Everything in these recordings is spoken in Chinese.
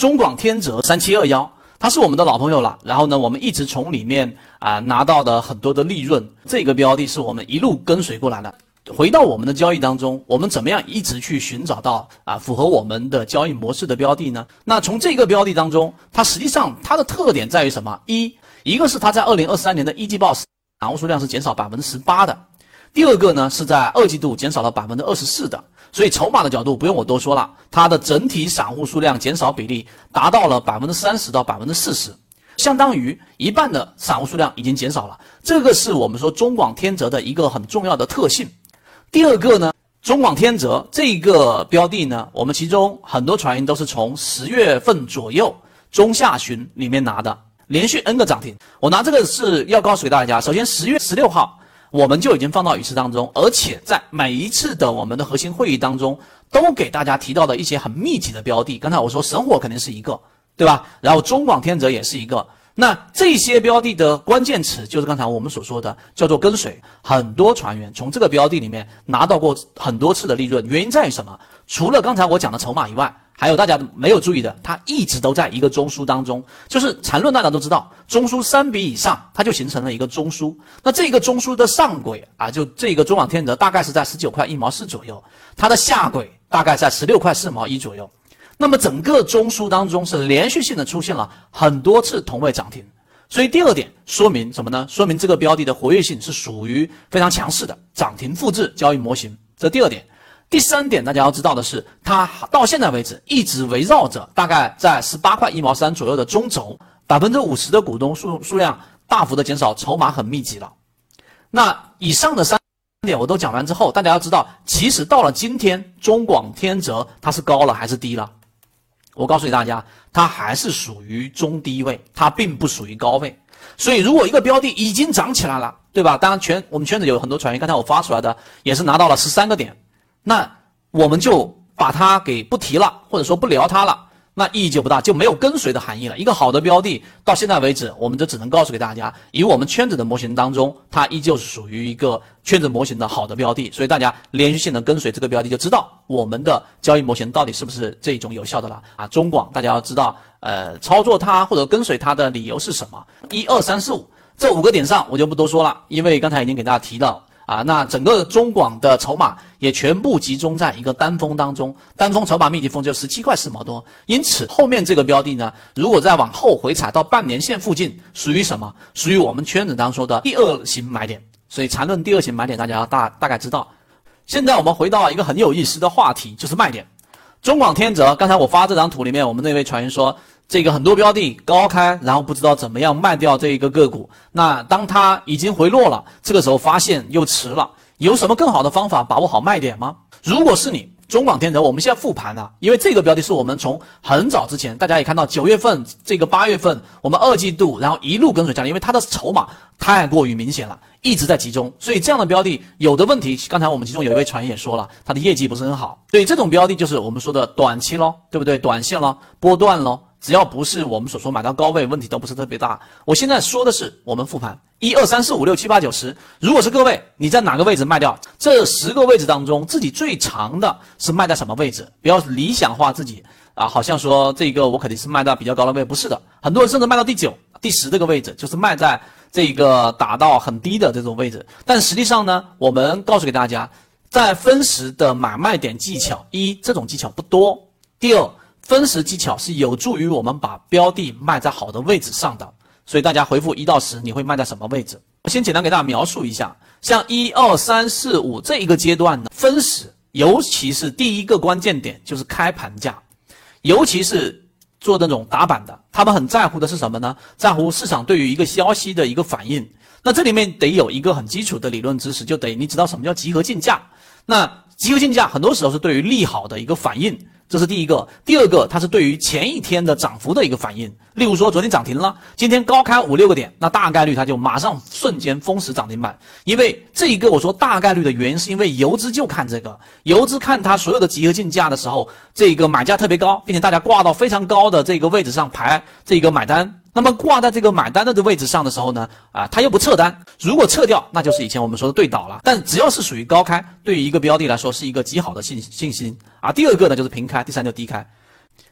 中广天泽三七二幺，它是我们的老朋友了。然后呢，我们一直从里面啊拿到的很多的利润，这个标的是我们一路跟随过来的。回到我们的交易当中，我们怎么样一直去寻找到啊符合我们的交易模式的标的呢？那从这个标的当中，它实际上它的特点在于什么？一，一个是它在二零二三年的一季报散户数量是减少百分之十八的，第二个呢是在二季度减少了百分之二十四的，所以筹码的角度不用我多说了，它的整体散户数量减少比例达到了百分之三十到百分之四十，相当于一半的散户数量已经减少了，这个是我们说中广天泽的一个很重要的特性。第二个呢，中广天泽这个标的呢，我们其中很多传言都是从十月份左右中下旬里面拿的，连续 N 个涨停。我拿这个是要告诉给大家，首先十月十六号我们就已经放到语词当中，而且在每一次的我们的核心会议当中，都给大家提到的一些很密集的标的。刚才我说神火肯定是一个，对吧？然后中广天泽也是一个。那这些标的的关键词就是刚才我们所说的，叫做跟随。很多船员从这个标的里面拿到过很多次的利润，原因在于什么？除了刚才我讲的筹码以外，还有大家没有注意的，它一直都在一个中枢当中。就是缠论，大家都知道，中枢三笔以上，它就形成了一个中枢。那这个中枢的上轨啊，就这个中网天泽大概是在十九块一毛四左右，它的下轨大概在十六块四毛一左右。那么整个中枢当中是连续性的出现了很多次同位涨停，所以第二点说明什么呢？说明这个标的的活跃性是属于非常强势的涨停复制交易模型。这第二点，第三点大家要知道的是，它到现在为止一直围绕着大概在十八块一毛三左右的中轴，百分之五十的股东数数量大幅的减少，筹码很密集了。那以上的三点我都讲完之后，大家要知道，其实到了今天，中广天泽它是高了还是低了？我告诉你大家，它还是属于中低位，它并不属于高位。所以，如果一个标的已经涨起来了，对吧？当然，圈我们圈子有很多传言，刚才我发出来的也是拿到了十三个点，那我们就把它给不提了，或者说不聊它了。那意义就不大，就没有跟随的含义了。一个好的标的，到现在为止，我们就只能告诉给大家，以我们圈子的模型当中，它依旧是属于一个圈子模型的好的标的。所以大家连续性的跟随这个标的，就知道我们的交易模型到底是不是这种有效的了啊。中广，大家要知道，呃，操作它或者跟随它的理由是什么？一二三四五这五个点上，我就不多说了，因为刚才已经给大家提到。啊，那整个中广的筹码也全部集中在一个单峰当中，单峰筹码密集峰就十七块四毛多，因此后面这个标的呢，如果再往后回踩到半年线附近，属于什么？属于我们圈子当中的第二型买点。所以缠论第二型买点，大家大大概知道。现在我们回到一个很有意思的话题，就是卖点。中广天泽，刚才我发这张图里面，我们那位传员说。这个很多标的高开，然后不知道怎么样卖掉这一个个股。那当它已经回落了，这个时候发现又迟了，有什么更好的方法把握好卖点吗？如果是你中广天泽，我们现在复盘了，因为这个标的是我们从很早之前，大家也看到九月份这个八月份，我们二季度然后一路跟随下来，因为它的筹码太过于明显了，一直在集中，所以这样的标的有的问题。刚才我们其中有一位传也说了，它的业绩不是很好，所以这种标的就是我们说的短期喽，对不对？短线喽，波段喽。只要不是我们所说买到高位，问题都不是特别大。我现在说的是我们复盘一二三四五六七八九十，如果是各位你在哪个位置卖掉，这十个位置当中自己最长的是卖在什么位置？不要理想化自己啊，好像说这个我肯定是卖到比较高的位，不是的，很多人甚至卖到第九、第十这个位置，就是卖在这个打到很低的这种位置。但实际上呢，我们告诉给大家，在分时的买卖点技巧，一这种技巧不多，第二。分时技巧是有助于我们把标的卖在好的位置上的，所以大家回复一到十，你会卖在什么位置？我先简单给大家描述一下，像一二三四五这一个阶段呢，分时，尤其是第一个关键点就是开盘价，尤其是做那种打板的，他们很在乎的是什么呢？在乎市场对于一个消息的一个反应。那这里面得有一个很基础的理论知识，就得你知道什么叫集合竞价。那集合竞价很多时候是对于利好的一个反应。这是第一个，第二个，它是对于前一天的涨幅的一个反应。例如说，昨天涨停了，今天高开五六个点，那大概率它就马上瞬间封死涨停板。因为这一个我说大概率的原因，是因为游资就看这个，游资看它所有的集合竞价的时候，这个买价特别高，并且大家挂到非常高的这个位置上排这个买单。那么挂在这个买单的这位置上的时候呢，啊，他又不撤单，如果撤掉，那就是以前我们说的对倒了。但只要是属于高开，对于一个标的来说是一个极好的信信心啊。第二个呢就是平开，第三就低开。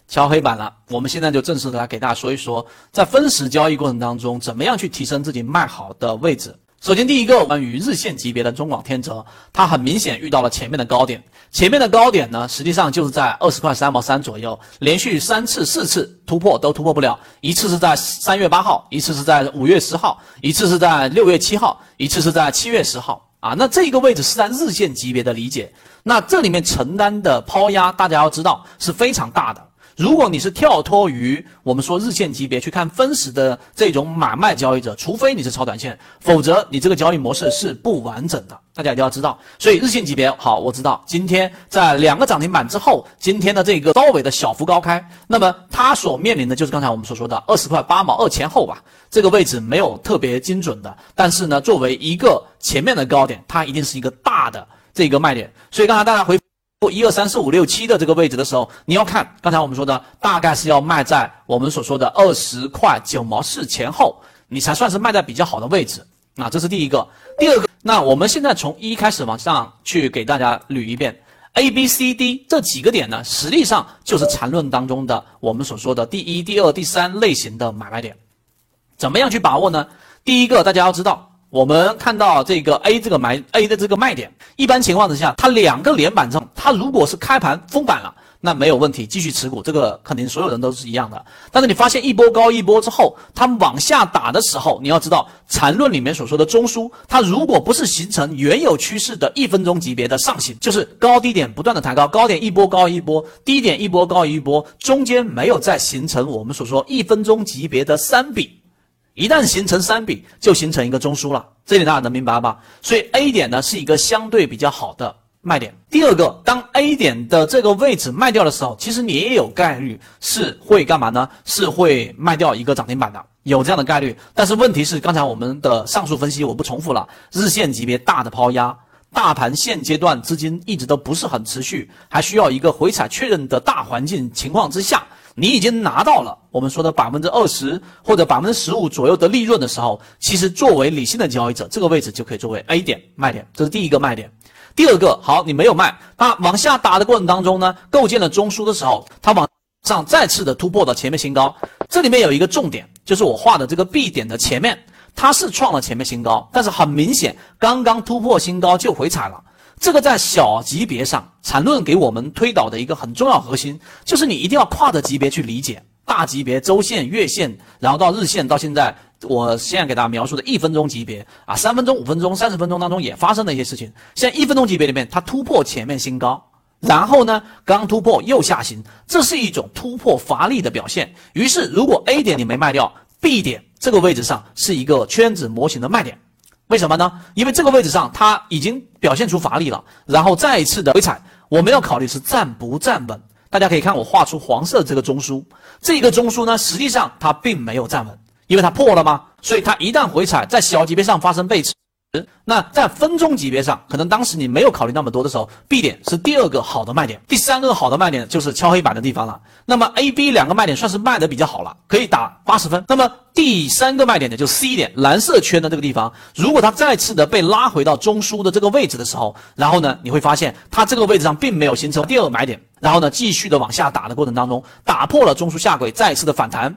敲黑板了。我们现在就正式的来给大家说一说，在分时交易过程当中，怎么样去提升自己卖好的位置。首先，第一个关于日线级别的中广天择，它很明显遇到了前面的高点。前面的高点呢，实际上就是在二十块三毛三左右，连续三次、四次突破都突破不了。一次是在三月八号，一次是在五月十号，一次是在六月七号，一次是在七月十号。啊，那这个位置是在日线级别的理解，那这里面承担的抛压，大家要知道是非常大的。如果你是跳脱于我们说日线级别去看分时的这种买卖交易者，除非你是超短线，否则你这个交易模式是不完整的。大家一定要知道。所以日线级别好，我知道今天在两个涨停板之后，今天的这个高尾的小幅高开，那么它所面临的就是刚才我们所说的二十块八毛二前后吧，这个位置没有特别精准的，但是呢，作为一个前面的高点，它一定是一个大的这个卖点。所以刚才大家回。过一二三四五六七的这个位置的时候，你要看刚才我们说的，大概是要卖在我们所说的二十块九毛四前后，你才算是卖在比较好的位置。啊，这是第一个。第二个，那我们现在从一开始往上去给大家捋一遍，A、B、C、D 这几个点呢，实际上就是缠论当中的我们所说的第一、第二、第三类型的买卖点。怎么样去把握呢？第一个，大家要知道。我们看到这个 A 这个买 A 的这个卖点，一般情况之下，它两个连板中，它如果是开盘封板了，那没有问题，继续持股，这个肯定所有人都是一样的。但是你发现一波高一波之后，它往下打的时候，你要知道缠论里面所说的中枢，它如果不是形成原有趋势的一分钟级别的上行，就是高低点不断的抬高，高点一波高一波，低点一波高一波，中间没有再形成我们所说一分钟级别的三比。一旦形成三笔，就形成一个中枢了，这点大家能明白吧？所以 A 点呢是一个相对比较好的卖点。第二个，当 A 点的这个位置卖掉的时候，其实你也有概率是会干嘛呢？是会卖掉一个涨停板的，有这样的概率。但是问题是，刚才我们的上述分析我不重复了，日线级别大的抛压，大盘现阶段资金一直都不是很持续，还需要一个回踩确认的大环境情况之下。你已经拿到了我们说的百分之二十或者百分之十五左右的利润的时候，其实作为理性的交易者，这个位置就可以作为 A 点卖点，这是第一个卖点。第二个，好，你没有卖，它往下打的过程当中呢，构建了中枢的时候，它往上再次的突破到前面新高。这里面有一个重点，就是我画的这个 B 点的前面，它是创了前面新高，但是很明显，刚刚突破新高就回踩了。这个在小级别上，缠论给我们推导的一个很重要核心，就是你一定要跨着级别去理解大级别、周线、月线，然后到日线，到现在我现在给大家描述的一分钟级别啊，三分钟、五分钟、三十分钟当中也发生了一些事情。现在一分钟级别里面，它突破前面新高，然后呢，刚突破又下行，这是一种突破乏力的表现。于是，如果 A 点你没卖掉，B 点这个位置上是一个圈子模型的卖点。为什么呢？因为这个位置上它已经表现出乏力了，然后再一次的回踩，我们要考虑是站不站稳。大家可以看我画出黄色这个中枢，这个中枢呢，实际上它并没有站稳，因为它破了吗？所以它一旦回踩，在小级别上发生背驰。那在分钟级别上，可能当时你没有考虑那么多的时候，B 点是第二个好的卖点，第三个好的卖点就是敲黑板的地方了。那么 A、B 两个卖点算是卖的比较好了，可以打八十分。那么第三个卖点呢，就 C 点蓝色圈的这个地方，如果它再次的被拉回到中枢的这个位置的时候，然后呢，你会发现它这个位置上并没有形成第二个买点，然后呢，继续的往下打的过程当中，打破了中枢下轨，再次的反弹。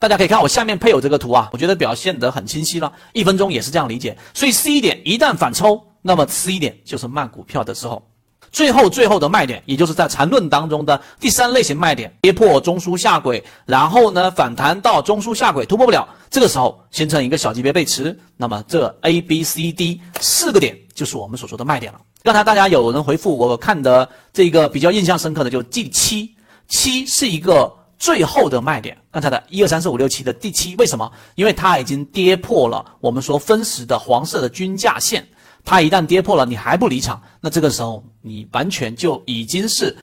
大家可以看我下面配有这个图啊，我觉得表现得很清晰了。一分钟也是这样理解，所以 C 点一旦反抽，那么 C 点就是卖股票的时候。最后最后的卖点，也就是在缠论当中的第三类型卖点，跌破中枢下轨，然后呢反弹到中枢下轨突破不了，这个时候形成一个小级别背驰，那么这 A B C D 四个点就是我们所说的卖点了。刚才大家有人回复我看的这个比较印象深刻的，就第七，七是一个。最后的卖点，刚才的一二三四五六七的第七，为什么？因为它已经跌破了我们说分时的黄色的均价线，它一旦跌破了，你还不离场，那这个时候你完全就已经是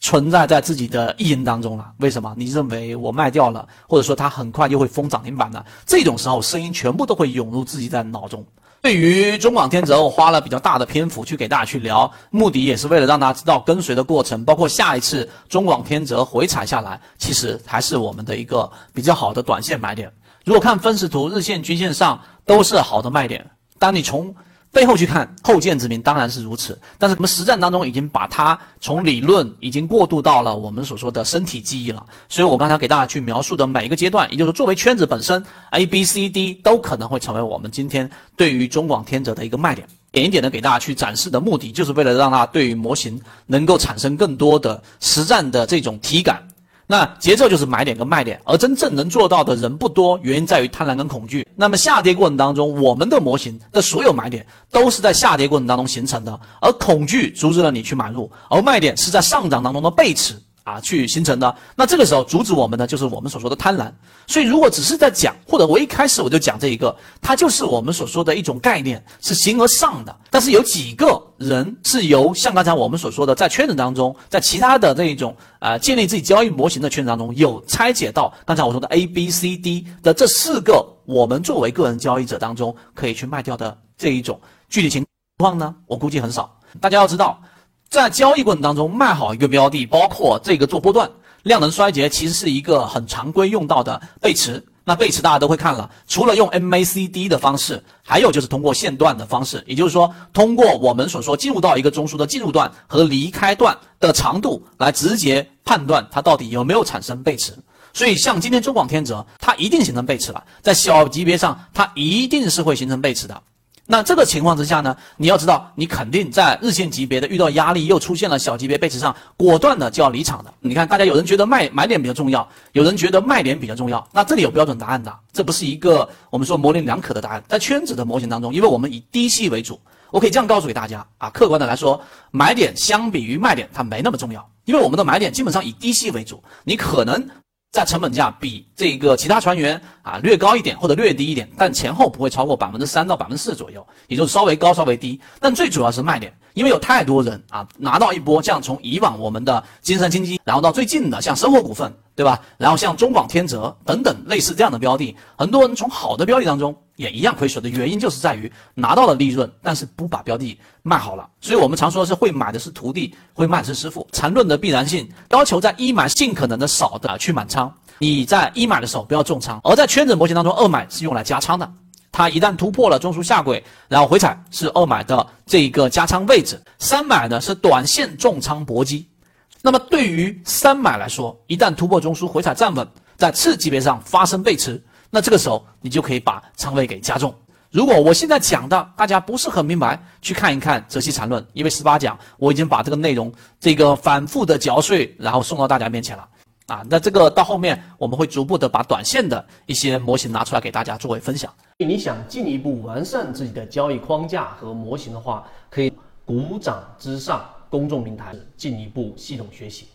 存在在自己的意淫当中了。为什么？你认为我卖掉了，或者说它很快又会封涨停板呢？这种时候声音全部都会涌入自己的脑中。对于中广天泽，我花了比较大的篇幅去给大家去聊，目的也是为了让大家知道跟随的过程，包括下一次中广天泽回踩下来，其实还是我们的一个比较好的短线买点。如果看分时图、日线、均线上都是好的卖点。当你从背后去看后见之明，当然是如此。但是我们实战当中已经把它从理论已经过渡到了我们所说的身体记忆了。所以我刚才给大家去描述的每一个阶段，也就是作为圈子本身，A、B、C、D 都可能会成为我们今天对于中广天泽的一个卖点。点一点的给大家去展示的目的，就是为了让它对于模型能够产生更多的实战的这种体感。那节奏就是买点跟卖点，而真正能做到的人不多，原因在于贪婪跟恐惧。那么下跌过程当中，我们的模型的所有买点都是在下跌过程当中形成的，而恐惧阻止了你去买入，而卖点是在上涨当中的背驰。啊，去形成的。那这个时候阻止我们的就是我们所说的贪婪。所以如果只是在讲，或者我一开始我就讲这一个，它就是我们所说的一种概念，是形而上的。但是有几个人是由像刚才我们所说的，在圈子当中，在其他的这一种呃建立自己交易模型的圈子当中，有拆解到刚才我说的 A、B、C、D 的这四个，我们作为个人交易者当中可以去卖掉的这一种具体情况呢？我估计很少。大家要知道。在交易过程当中卖好一个标的，包括这个做波段，量能衰竭其实是一个很常规用到的背驰。那背驰大家都会看了，除了用 MACD 的方式，还有就是通过线段的方式，也就是说通过我们所说进入到一个中枢的进入段和离开段的长度来直接判断它到底有没有产生背驰。所以像今天中广天择，它一定形成背驰了，在小级别上它一定是会形成背驰的。那这个情况之下呢，你要知道，你肯定在日线级别的遇到压力，又出现了小级别背驰上，果断的就要离场的。你看，大家有人觉得卖买点比较重要，有人觉得卖点比较重要，那这里有标准答案的，这不是一个我们说模棱两可的答案。在圈子的模型当中，因为我们以低吸为主，我可以这样告诉给大家啊，客观的来说，买点相比于卖点它没那么重要，因为我们的买点基本上以低吸为主，你可能。在成本价比这个其他船员啊略高一点或者略低一点，但前后不会超过百分之三到百分之四左右，也就是稍微高稍微低。但最主要是卖点，因为有太多人啊拿到一波，像从以往我们的金山金基，然后到最近的像生活股份。对吧？然后像中广天泽等等类似这样的标的，很多人从好的标的当中也一样亏损的原因，就是在于拿到了利润，但是不把标的卖好了。所以我们常说是会买的是徒弟，会卖的是师傅。缠论的必然性要求在一买尽可能的少的去满仓，你在一买的时候不要重仓，而在圈子模型当中，二买是用来加仓的。它一旦突破了中枢下轨，然后回踩是二买的这个加仓位置，三买呢是短线重仓搏击。那么对于三买来说，一旦突破中枢回踩站稳，在次级别上发生背驰，那这个时候你就可以把仓位给加重。如果我现在讲的大家不是很明白，去看一看《泽西缠论》，因为十八讲我已经把这个内容这个反复的嚼碎，然后送到大家面前了啊。那这个到后面我们会逐步的把短线的一些模型拿出来给大家作为分享。你想进一步完善自己的交易框架和模型的话，可以鼓掌之上。公众平台进一步系统学习。